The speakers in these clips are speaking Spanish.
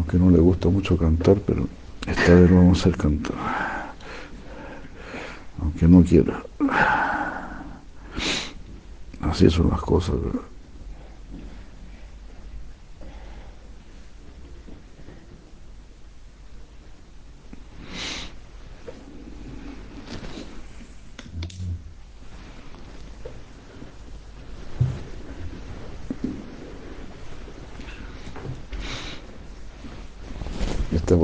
aunque no le gusta mucho cantar, pero esta vez lo vamos a hacer cantar. Aunque no quiera. Así son las cosas. Esta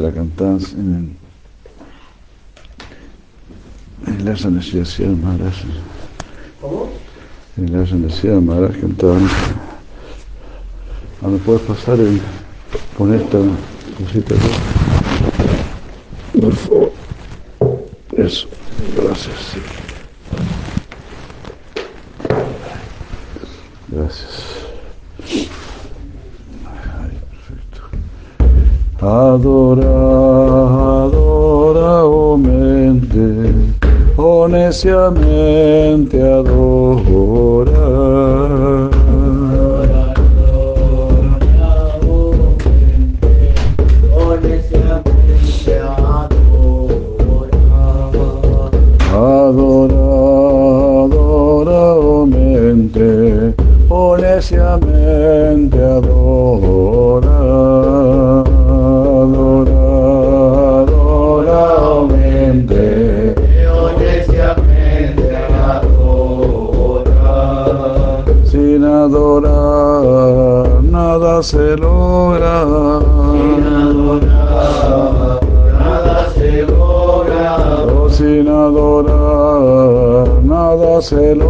la cantabas en, en la de Maharaj. ¿Cómo? En la de Maharaj cantaban. Ah, ¿Me puedes pasar el, con esta cosita? Por favor. Eso. Gracias. Gracias. Adora, adora, oh mente, oh neciamente adora. శ్రేయలు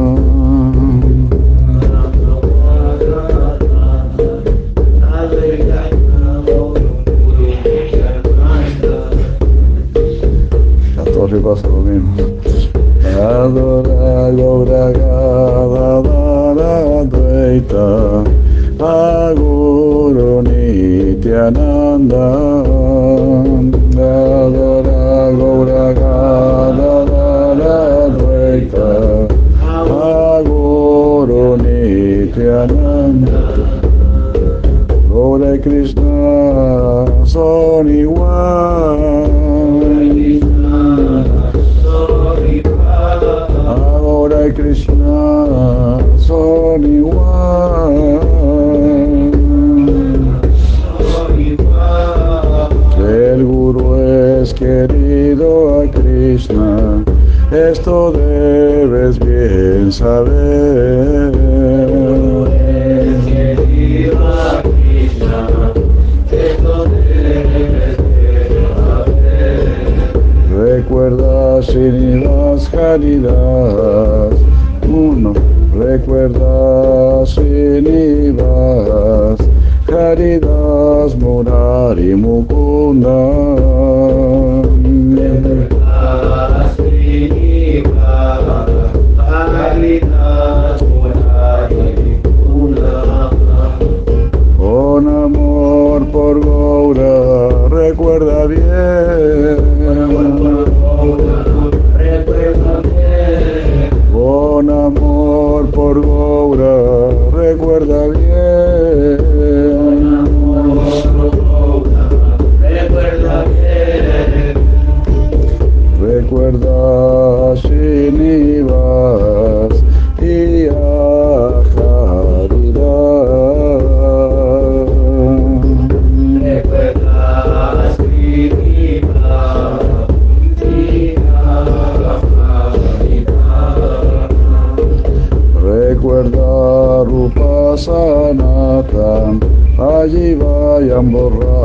pasa lo mismo. Adora Gaura Gadadara Dvaita Aguru Nityananda Adora Gaura Gadadara Dvaita Aguru Nityananda Gaura y Krishna son igual Krishna son igual. El Guru es querido a Krishna, esto debes bien saber. Recuerda Srinivas Haridas uno. Recuerda Sinivas, Haridas Murari Mukunda. Recuerda Sinivas, Haridas Murari Mukunda. Con amor por Gaura, recuerda bien. con amor por Goura, recuerda bien. tambor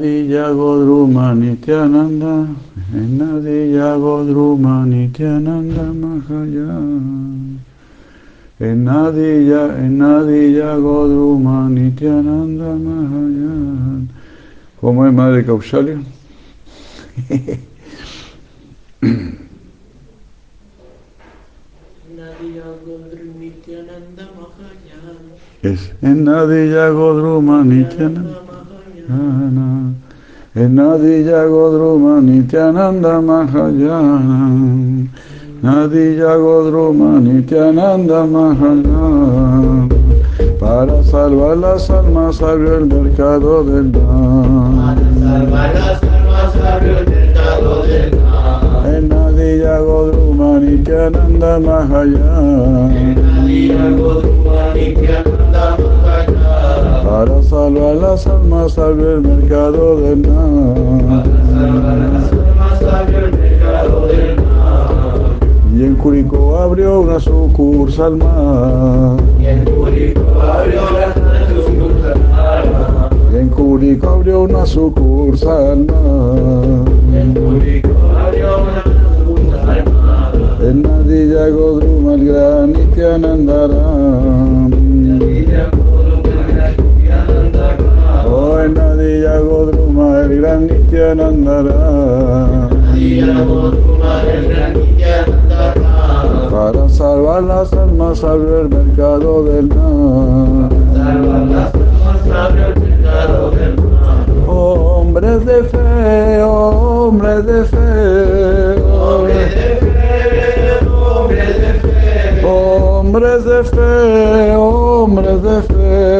Enadiya Godruma Nityananda, Enadiya Godruma Nityananda Mahayan. Enadiya, Enadiya Godruma Nityananda Mahayan. ¿Cómo es Madre Mahayan. Es Enadiya Godruma Nityananda Mahayana. Mahayana. Enadiya Godruma Nityananda Mahayana. Nadiya Godruma Nityananda Mahayana. Para salvar las almas abrió el mercado del Para mal. salvar las almas abrió el mercado del mal. Enadiya Godruma Nityananda Mahayana. Nadia Godru Nityananda Mahayana. Para salvar las almas abrió el mercado del mal. Para salvar las almas abrió el mercado del. Y en Curicó abrió una sucursal más. Y el público abrió las manos Y en Curicó abrió una sucursal más. El público abrió las manos En Nadilla Godruma el gran Nityanandara. Oh, en Nadilla Godruma el gran Nityanandara. Para salvar las almas abrió el mercado del mal. Hombres de fe, hombres de fe, hombres de fe, hombres de fe.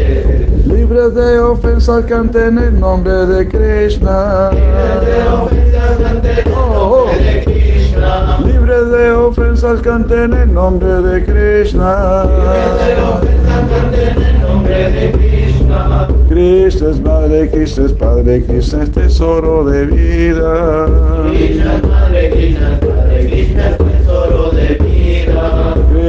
Libres de ofensas, canten el nombre de Krishna. Libres de ofensas, canten el nombre de Krishna. Krishna es madre, Krishna es padre, Krishna es tesoro de vida. Krishna es madre, Krishna es padre, Krishna es tesoro de vida.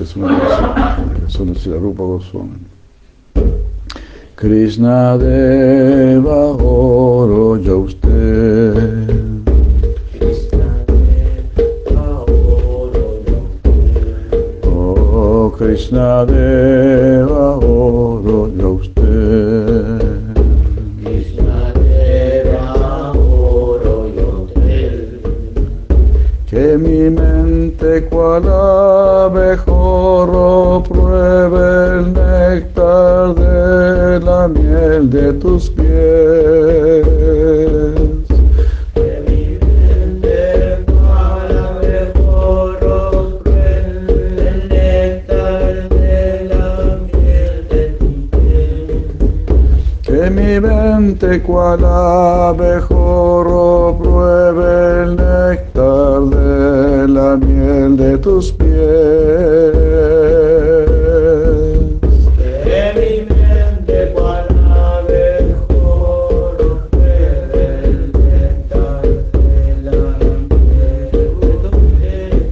Esta es una canción, de Rupa Goswami. Krishna Deva oro ya usted. Oh Krishna Deva oro ya usted. Que mi mente cual zorro pruebe el néctar de la miel de tus pies. vivente cual abejorro pruebe el néctar de la miel de tus pies. Que vivente cual abejorro pruebe el néctar de la miel de tus pies.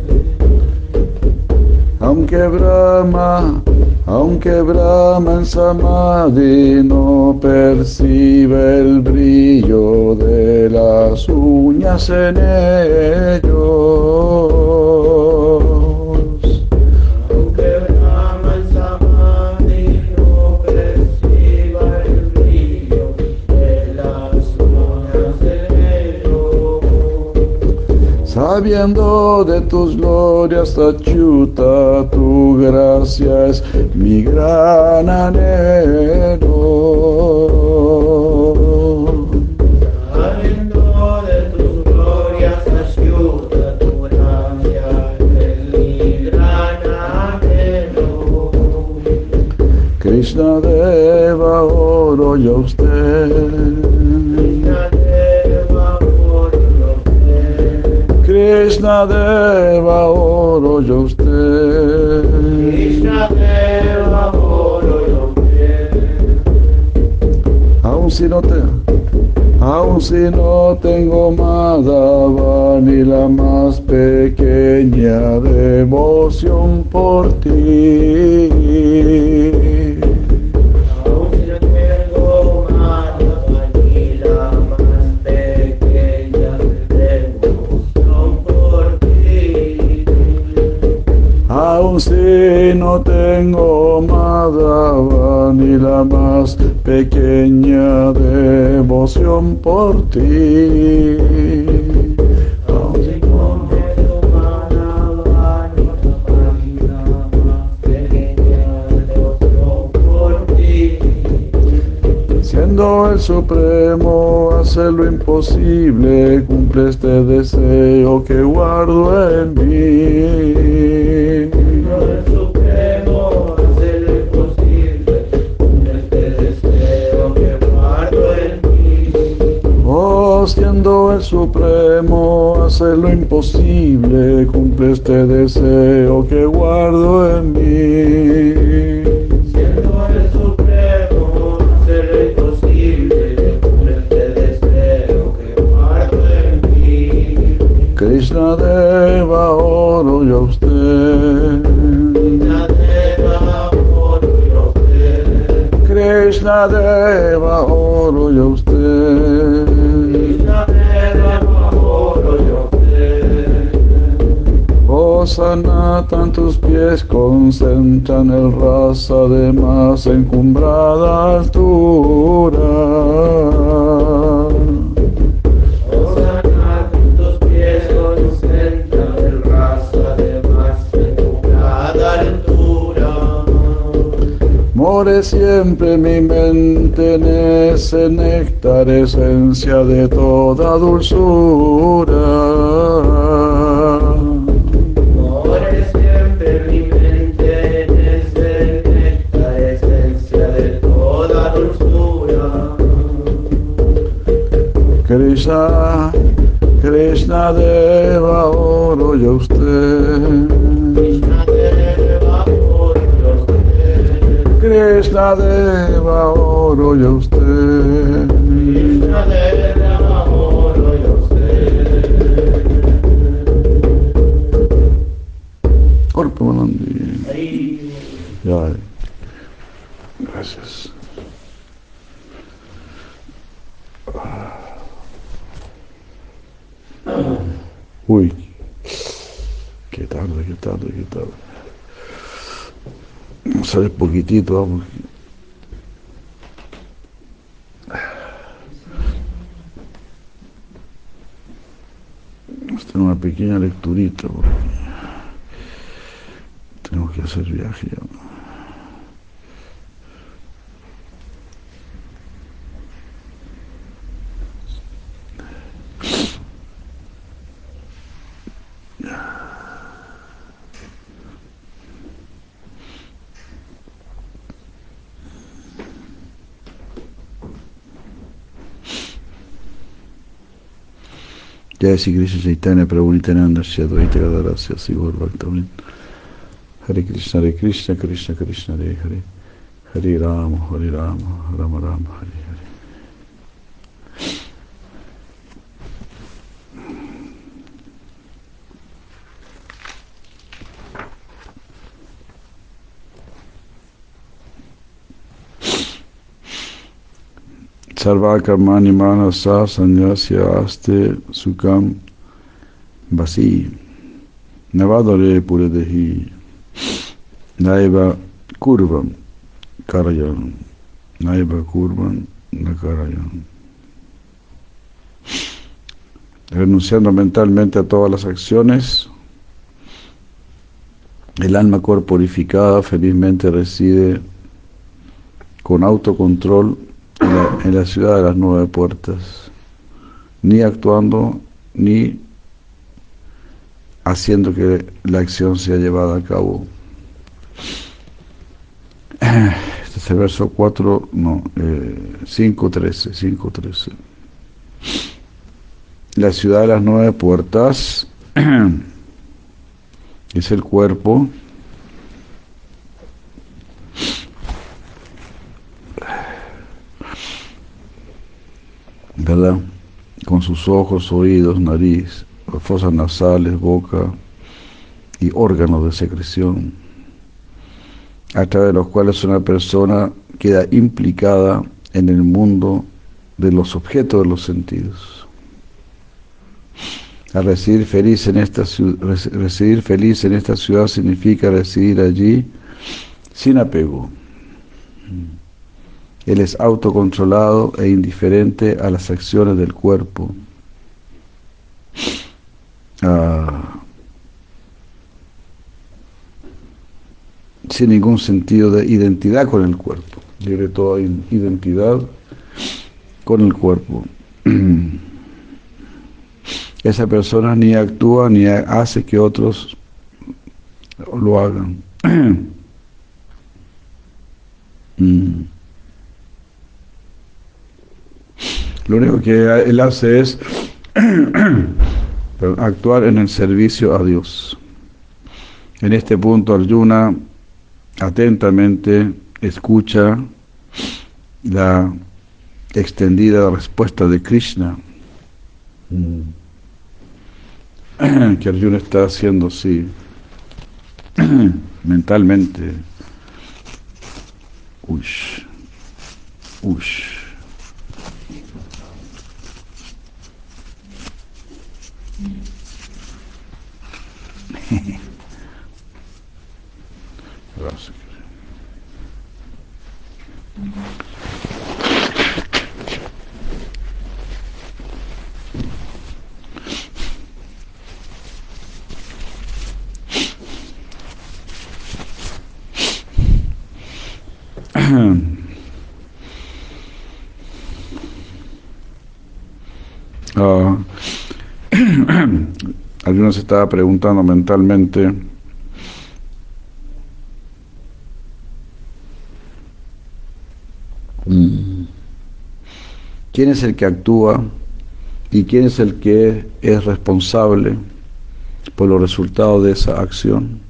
Aunque brama aunque Brahma en Samadhi no percibe el brillo de las uñas en ellos. Sabiendo de tus glorias, Tachuta, tu gracia es mi gran anhelo. Sabiendo de tus glorias, ayuda tu gracia, es mi gran anhelo. Krishna Deva, oro yo a usted. Krishna Deva, oro yo usted. Krishna Deva, lo que Aun si no te, aun si no tengo Madhava ni la más pequeña devoción por ti. No tengo mala ni la más pequeña devoción por ti. Siendo el Supremo, hace lo imposible, cumple este deseo que guardo en mí. Siendo el Supremo, hace lo imposible, cumple este deseo que guardo en mí. Siendo el Supremo, hacer lo imposible, por este deseo que guardo en mí. Krishna Deva, oro yo a usted. Krishna Deva, lo que Krishna Deva, oro yo a usted. Oh Sanatan, tus pies concentran el rasa de más encumbrada altura. Osana, tus pies concentran el raza de más encumbrada altura. More siempre mi mente en ese néctar, esencia de toda dulzura. Krishna, Krishna Deva, oro yo usted. Krishna Deva, oro yo usted. Krishna Deva, por los que Orpa Manandi. Gracias. Uy. Qué tarde, qué tarde, qué tarde. Vamos poquitito, vamos. Vamos una pequeña lecturita porque tenemos que hacer viaje ya. Jai Sri Krishna Chaitanya Prabhu Nityananda Shri Advaita Gadadara Shri Sivar Bhaktavan Hare Krishna Hare Krishna Krishna Krishna Hare Hare. Hare Rama Hare Rama Rama Rama Hare Hare Sarvakarmani manasa sanyasya aste sukam vasi. Navadare puredehi naiva kurvam karayan naiva kurvam nakarayan renunciando mentalmente a todas las acciones el alma corporificada felizmente reside con autocontrol en la, ciudad de las nueve puertas, ni actuando ni haciendo que la acción sea llevada a cabo. Este es el verso 4, no, eh, 5.13, 5.13. La ciudad de las nueve puertas es el cuerpo ¿verdad? Con sus ojos, oídos, nariz, fosas nasales, boca y órganos de secreción, a través de los cuales una persona queda implicada en el mundo de los objetos de los sentidos. A residir feliz en esta residir feliz en esta ciudad significa residir allí sin apego. Él es autocontrolado e indiferente a las acciones del cuerpo. Ah, sin ningún sentido de identidad con el cuerpo, libre toda identidad con el cuerpo. Esa persona ni actúa ni hace que otros lo hagan. Mm. Lo único que él hace es actuar en el servicio a Dios. En este punto Arjuna atentamente escucha la extendida respuesta de Krishna, que Arjuna está haciendo así mentalmente. Ush, ush. Uh, Algunos se estaba preguntando mentalmente, mm, ¿quién es el que actúa y quién es el que es responsable por los resultados de esa acción?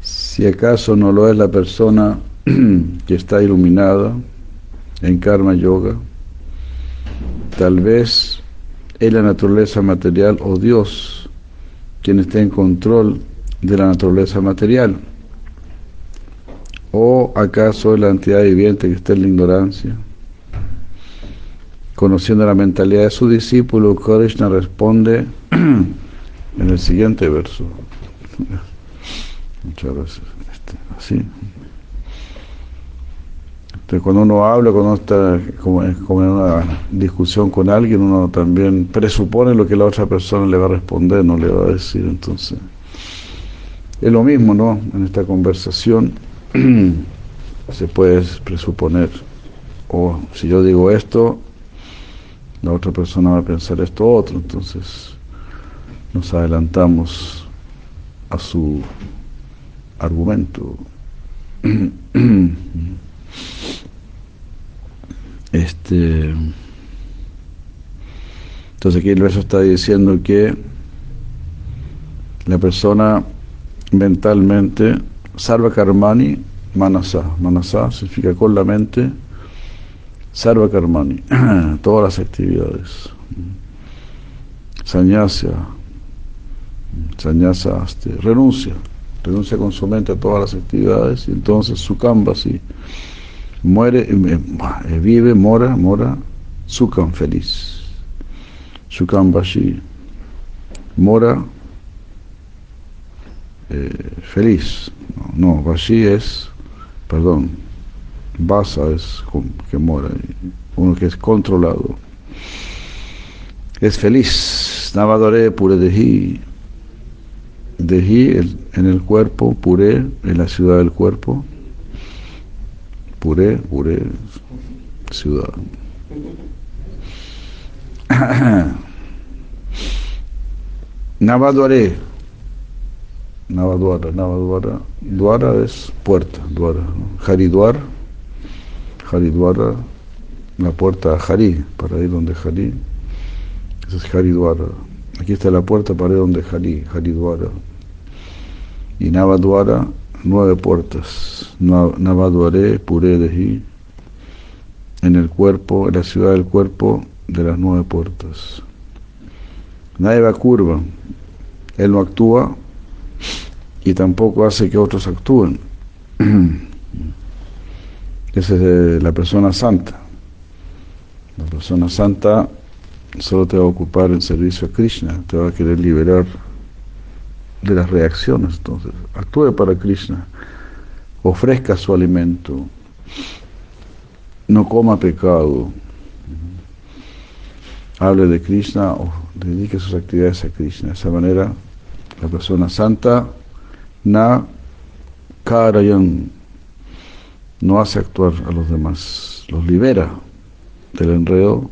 Si acaso no lo es la persona que está iluminada en karma yoga, tal vez es la naturaleza material o Dios quien está en control de la naturaleza material. ¿O acaso es la entidad viviente que está en la ignorancia? Conociendo la mentalidad de su discípulo, Krishna responde en el siguiente verso. Muchas gracias. Este, así. Entonces, cuando uno habla, cuando uno está como, en una discusión con alguien, uno también presupone lo que la otra persona le va a responder, no le va a decir. Entonces, es lo mismo, ¿no? En esta conversación se puede presuponer, o si yo digo esto, la otra persona va a pensar esto otro. Entonces, nos adelantamos a su argumento. Este, entonces aquí el verso está diciendo que la persona mentalmente salva karmani manasa. Manasa significa con la mente salva karmani, todas las actividades. Sanyasya, sanyasa, este, renuncia, renuncia con su mente a todas las actividades y entonces su canvas y muere, eh, eh, vive, mora, mora, Sukam feliz. Sukam Bashi mora eh, feliz. No, no, es, perdón, Basa es que mora, uno que es controlado. Es feliz. Navadore pure dehi. Dehi en el cuerpo, pure en la ciudad del cuerpo. Pure, pure, ciudad. Navadore Navadwara, Navadwara, Dwara es puerta, Dwara. Haridwar, Haridwara, la puerta a Hari, para ir donde Hari. Ese es Haridwara. Aquí está la puerta para ir donde Hari, Haridwara. Y Navadwara, nueve puertas. Navadware, Pure Dehi, en el cuerpo, en la ciudad del cuerpo de las nueve puertas. Nadie va curva. Él no actúa y tampoco hace que otros actúen. Esa es la persona santa. La persona santa solo te va a ocupar en servicio a Krishna, te va a querer liberar de las reacciones. Entonces, actúe para Krishna, ofrezca su alimento, no coma pecado, hable de Krishna o dedique sus actividades a Krishna. De esa manera, la persona santa na karayan no hace actuar a los demás, los libera del enredo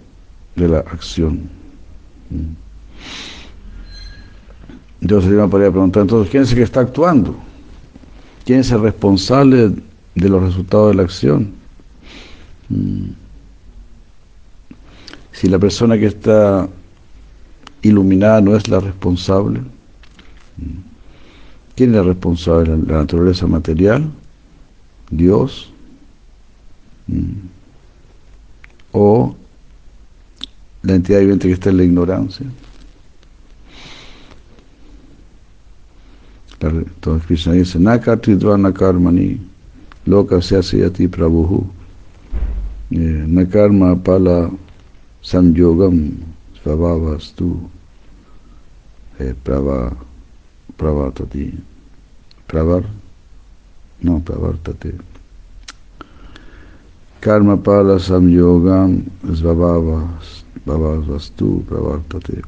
de la acción. Entonces me podría preguntar, entonces, ¿quién es el que está actuando? ¿Quién es el responsable de los resultados de la acción? Si la persona que está iluminada no es la responsable, ¿Quién es responsable? ¿La naturaleza material? ¿Dios? Mm. ¿O la entidad viviente que está en la ignorancia? Entonces Krishna dice, Nakatridvana karmani, loka ti prabhu, eh, nakarma pala samyogam svabhavastu, eh, prava pravartati. Pravar, no, pravartate. Karma pala samyogam svabhavas, vastu pravartate.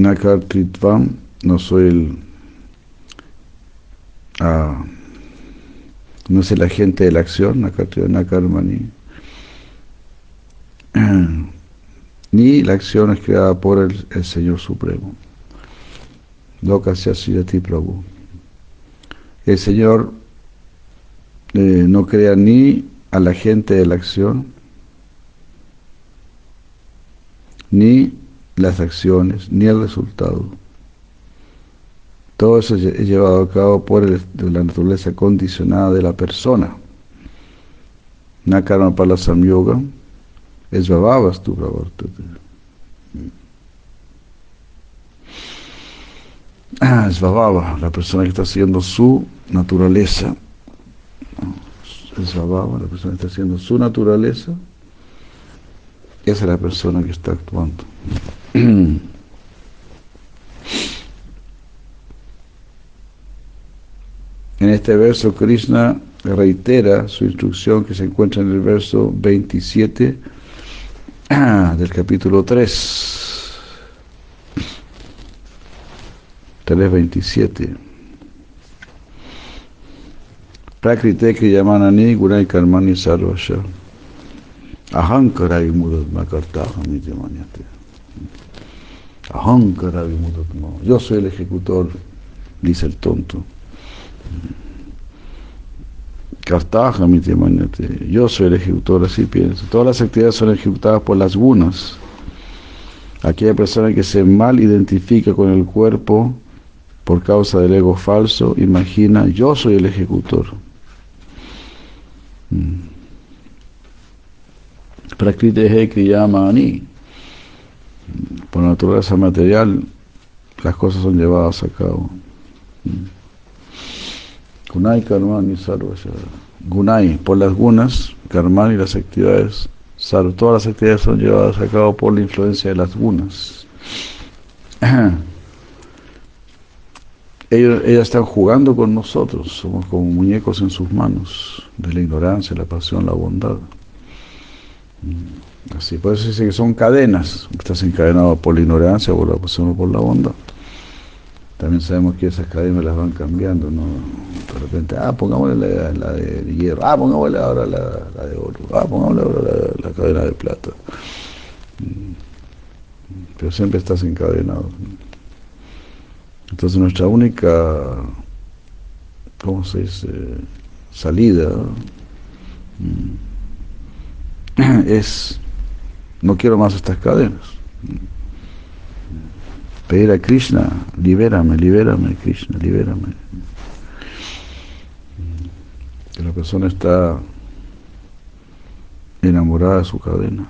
Nakartritvam, no soy el, ah, no es el agente de la acción, nakarmani. ni la acción es creada por el, Señor Supremo. ti Prabhu. El Señor eh, no crea ni a la gente de la acción, ni las acciones, ni el resultado. Todo eso es llevado a cabo por la naturaleza condicionada de la persona. Nakarma Pala Samyoga es tu Ah, es la persona que está haciendo su naturaleza. Es la persona que está haciendo su naturaleza. Esa es la persona que está actuando. En este verso Krishna reitera su instrucción que se encuentra en el verso 27 del capítulo 3, 3.27. Prakrite Kriyamanani Gunai Karmani Sarvasha. Ahankara Vimudatma Kartahamiti Manyate. Yo soy el ejecutor, dice el tonto. Yo soy el ejecutor, así pienso. Todas las actividades son ejecutadas por las gunas. Aquella persona que se mal identifica con el cuerpo por causa del ego falso, imagina, yo soy el ejecutor. Mm. Prakriti Kriyamani. Por naturaleza material, las cosas son llevadas a cabo. Gunai Karmani Sarvasya. Gunai, por las gunas, Karmani, las actividades, Sarv, todas las actividades son llevadas a cabo por la influencia de las gunas. Ellos, ellas están jugando con nosotros, somos como muñecos en sus manos, de la ignorancia, la pasión, la bondad. Así, por eso dice que son cadenas, estás encadenado por la ignorancia, por la pasión o por la bondad. También sabemos que esas cadenas las van cambiando, ¿no? De repente, ah, pongámosle la, de hierro, ah, pongámosle ahora la, de oro, ah, pongámosle ahora la, la cadena de plata. Mm, pero siempre estás encadenado. Entonces nuestra única, ¿cómo se dice?, salida mm, es, no quiero más estas cadenas. Pedir a Krishna, libérame, libérame, Krishna, libérame. Que la persona está enamorada de su cadena.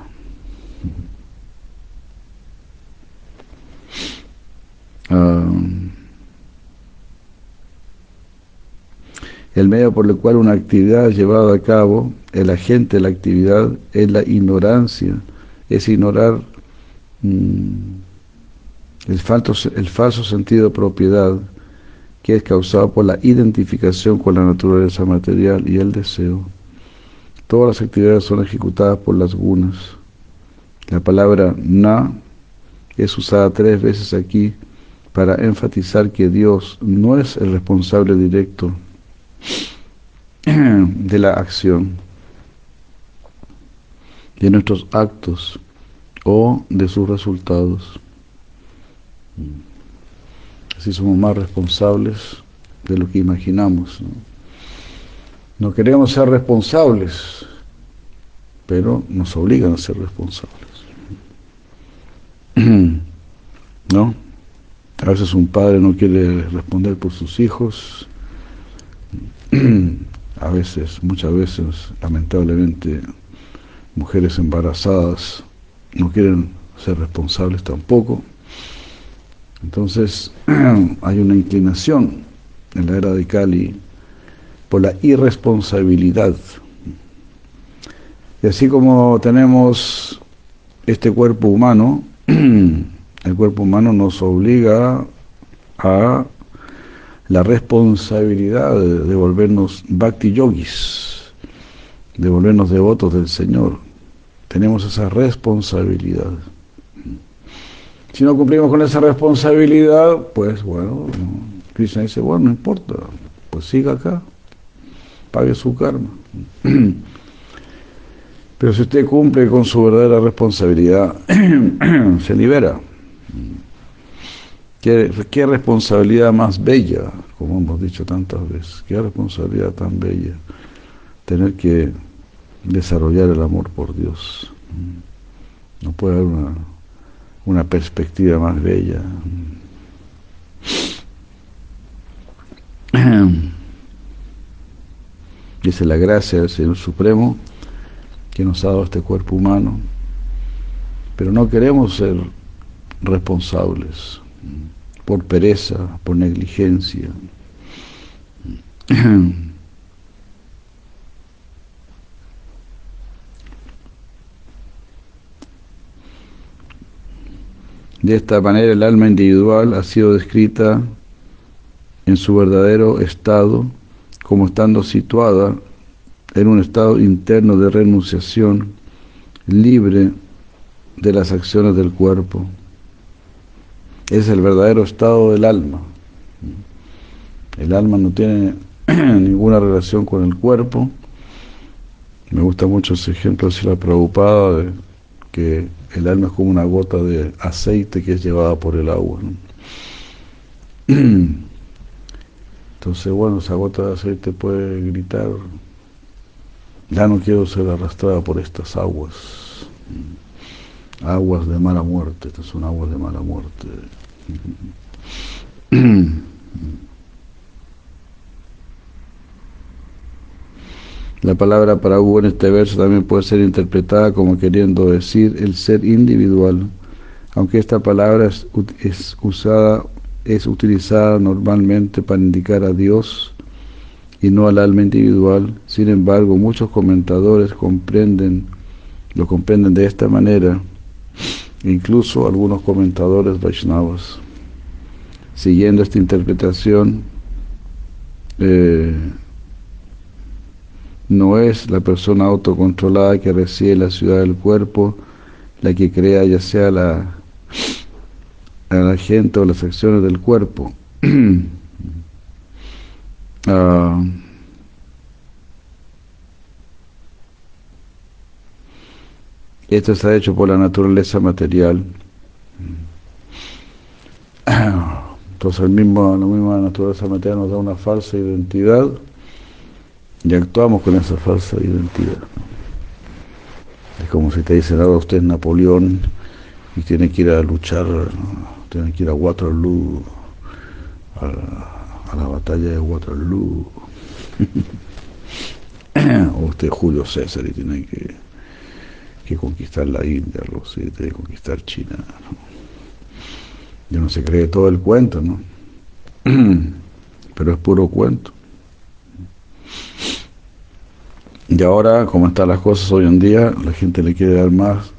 el medio por el cual una actividad es llevada a cabo, el agente de la actividad es la ignorancia, es ignorar mm, el, falso, el falso sentido de propiedad que es causado por la identificación con la naturaleza material y el deseo. Todas las actividades son ejecutadas por las gunas. La palabra na es usada tres veces aquí para enfatizar que Dios no es el responsable directo de la acción, de nuestros actos o de sus resultados. Así somos más responsables de lo que imaginamos. No, queremos ser responsables, pero nos obligan a ser responsables. ¿No? A veces un padre no quiere responder por sus hijos. A veces, muchas veces, lamentablemente, mujeres embarazadas no quieren ser responsables tampoco. Entonces, hay una inclinación en la era de Cali por la irresponsabilidad. Y así como tenemos este cuerpo humano, el cuerpo humano nos obliga a la responsabilidad de, volvernos bhakti yogis, de volvernos devotos del Señor. Tenemos esa responsabilidad. Si no cumplimos con esa responsabilidad, pues bueno, Krishna dice, bueno, no importa, pues siga acá, pague su karma. Pero si usted cumple con su verdadera responsabilidad, se libera. ¿Qué, ¿Qué, responsabilidad más bella, como hemos dicho tantas veces, qué responsabilidad tan bella tener que desarrollar el amor por Dios. No puede haber una, una perspectiva más bella. Dice la gracia del Señor Supremo que nos ha dado este cuerpo humano, pero no queremos ser responsables por pereza, por negligencia. De esta manera el alma individual ha sido descrita en su verdadero estado como estando situada en un estado interno de renunciación, libre de las acciones del cuerpo es el verdadero estado del alma. El alma no tiene ninguna relación con el cuerpo. Me gusta mucho ese ejemplo de la Prabhupada, de que el alma es como una gota de aceite que es llevada por el agua. Entonces, bueno, esa gota de aceite puede gritar, ya no quiero ser arrastrada por estas aguas, aguas de mala muerte, estas son aguas de mala muerte. La palabra para Hugo en este verso también puede ser interpretada como queriendo decir el ser individual, aunque esta palabra es, usada, es utilizada normalmente para indicar a Dios, y no al alma individual. Sin embargo, muchos comentadores comprenden, lo comprenden de esta manera, incluso algunos comentadores Vaishnavas. Siguiendo esta interpretación, eh, no es la persona autocontrolada que reside en la ciudad del cuerpo la que crea ya sea la, la gente o las acciones del cuerpo. Ah, esto está hecho por la naturaleza material. Entonces el mismo, la misma naturaleza material nos da una falsa identidad y actuamos con esa falsa identidad. Es como si te dicen ahora usted es Napoleón y tiene que ir a luchar, tiene que ir a Waterloo, a, la batalla de Waterloo. o usted es Julio César y tiene que, que conquistar la India, algo así, tiene que conquistar China. Ya no se cree todo el cuento, ¿no? Pero es puro cuento. Y ahora, como están las cosas hoy en día, la gente le quiere dar más,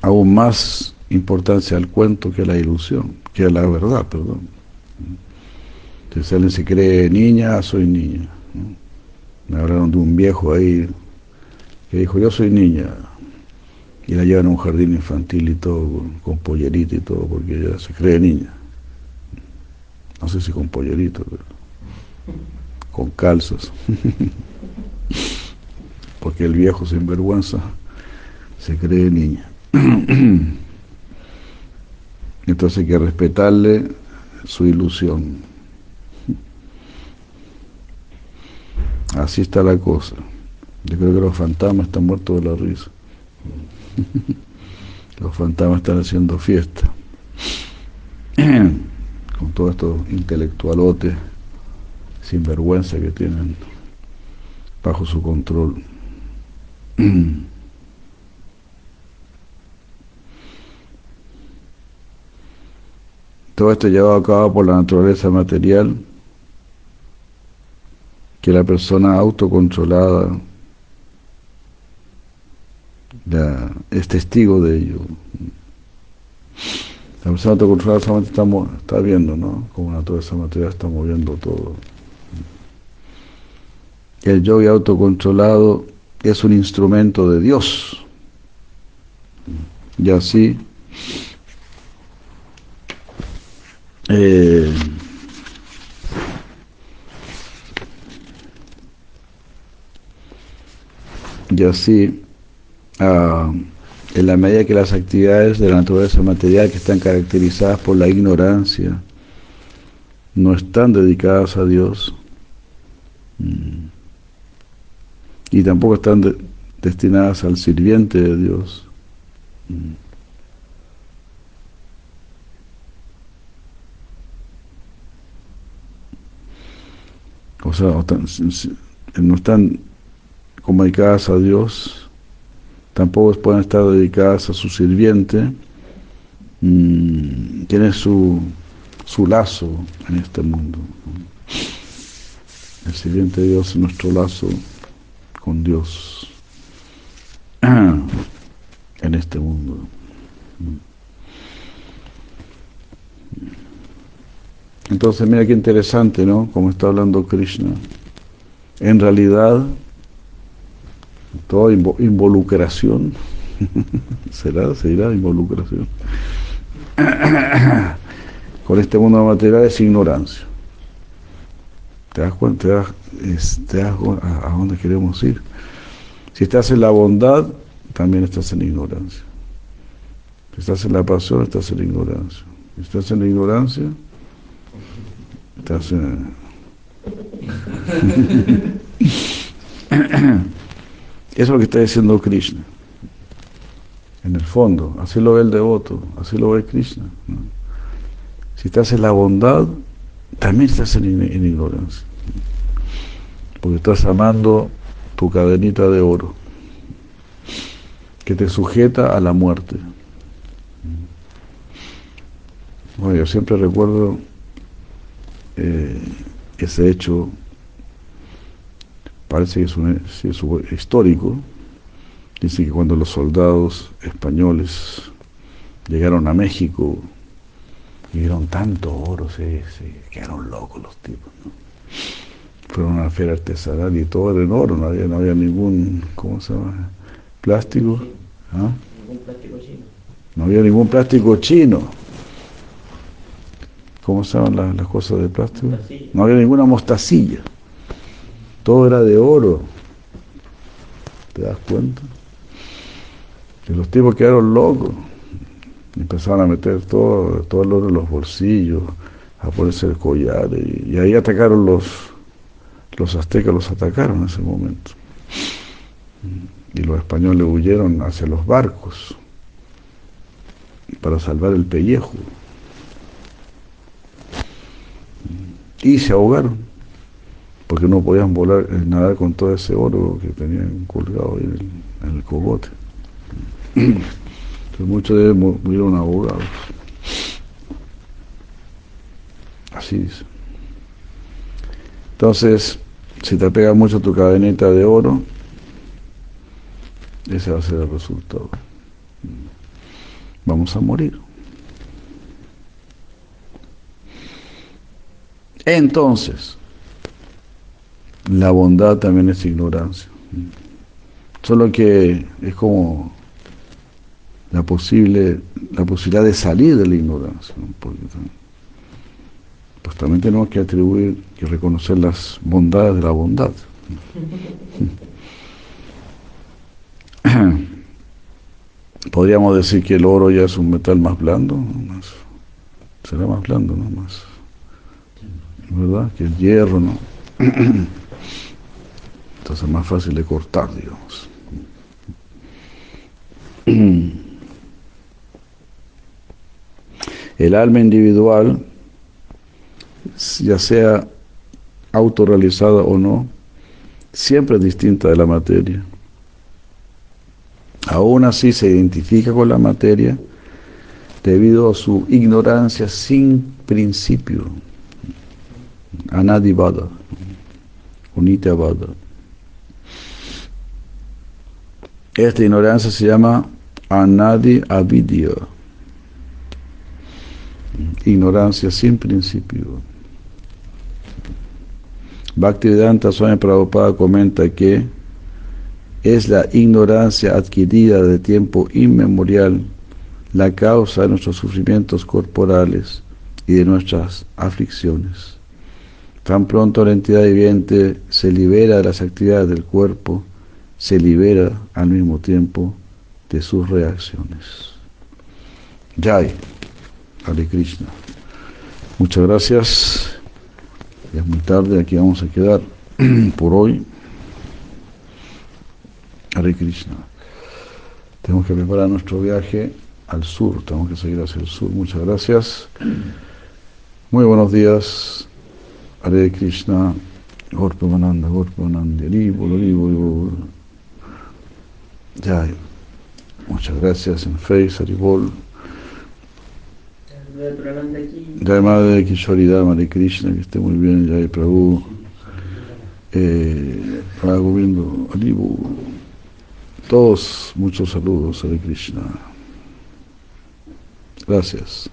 aún más importancia al cuento que a la ilusión, que a la verdad, perdón. Entonces alguien se cree niña, soy niña. Me hablaron de un viejo ahí que dijo, yo soy niña, y la llevan a un jardín infantil y todo, con, pollerita y todo, porque ella se cree niña. No sé si con pollerito, pero con calzas. porque el viejo sinvergüenza se cree niña. Entonces hay que respetarle su ilusión. Así está la cosa. Yo creo que los fantasmas están muertos de la risa. Los fantasmas están haciendo fiesta. Con todos estos intelectualotes sin vergüenza que tienen bajo su control. Todo esto llevado a cabo por la naturaleza material, que la persona autocontrolada es testigo de ello. La persona autocontrolada solamente está, está viendo, ¿no? Como la naturaleza material está moviendo todo. El yogi autocontrolado es un instrumento de Dios. Y así, eh, y así, ah, en la medida que las actividades de la naturaleza material que están caracterizadas por la ignorancia no están dedicadas a Dios, mm, y tampoco están destinadas al sirviente de Dios. Mm. O sea, no están comunicadas a Dios, tampoco pueden estar dedicadas a su sirviente, mm, tiene su, su lazo en este mundo. El sirviente de Dios es nuestro lazo con Dios en este mundo. Entonces, mira qué interesante, ¿no? Como está hablando Krishna. En realidad, toda involucración, será, será involucración, con este mundo material es ignorancia. ¿Te das cuenta? ¿Te das, a, dónde queremos ir? Si estás en la bondad, también estás en ignorancia. Si estás en la pasión, estás en ignorancia. Si estás en la ignorancia, estás en... Eso es lo que está diciendo Krishna. En el fondo, así lo ve el devoto, así lo ve Krishna. Si estás en la bondad, también estás en, ignorancia. Porque estás amando tu cadenita de oro, que te sujeta a la muerte. Bueno, yo siempre recuerdo eh, ese hecho parece que es un histórico, dice que cuando los soldados españoles llegaron a México y vieron tanto oro, se, quedaron locos los tipos. ¿no? Fueron a una feria artesanal y todo era en oro, no había, no había ningún, ¿cómo se llama? Plástico. ¿Ah? Ningún plástico chino. No había ningún plástico chino. ¿Cómo se llaman las, cosas de plástico? No había ninguna mostacilla. Todo era de oro. ¿Te das cuenta? Que los tipos quedaron locos. Empezaron a meter todo, todo el oro en los bolsillos, a ponerse el collar. Y, ahí atacaron los, los aztecas, los atacaron en ese momento. Y los españoles huyeron hacia los barcos para salvar el pellejo. Y se ahogaron, porque no podían volar, eh, nadar con todo ese oro que tenían colgado en en el cogote. Muchos de ellos murieron ahogados. Así dice. Entonces, si te pega mucho tu cadeneta de oro, ese va a ser el resultado. Vamos a morir. Entonces, la bondad también es ignorancia. Solo que es como la posible la posibilidad de salir de la ignorancia. pues también tenemos que atribuir y reconocer las bondades de la bondad. Podríamos decir que el oro ya es un metal más blando, más, será más blando, ¿no? Más, ¿verdad? Que el hierro, ¿no? Entonces es más fácil de cortar, digamos. El alma individual, ya sea autorrealizada o no, siempre es distinta de la materia. Aún así se identifica con la materia debido a su ignorancia sin principio. Anadivada, Unitavada. Esta ignorancia se llama Anadi Avidya ignorancia sin principio. Bhaktivedanta Swami Prabhupada comenta que es la ignorancia adquirida de tiempo inmemorial la causa de nuestros sufrimientos corporales y de nuestras aflicciones. Tan pronto la entidad viviente se libera de las actividades del cuerpo, se libera al mismo tiempo de sus reacciones. Jai. Hare Krishna. Muchas gracias. Es muy tarde, aquí vamos a quedar por hoy. Hare Krishna. Tenemos que preparar nuestro viaje al sur, tenemos que seguir hacia el sur. Muchas gracias. Muy buenos días. Hare Krishna. Gorpa Mananda, Gorpa Mananda, Ya, muchas gracias en Face, Aribol. Jai Madre Kishoridad, Madre Krishna, que esté muy bien, Jai Prabhu, eh, Govindo, Alibu, todos muchos saludos, Hare Krishna. Gracias.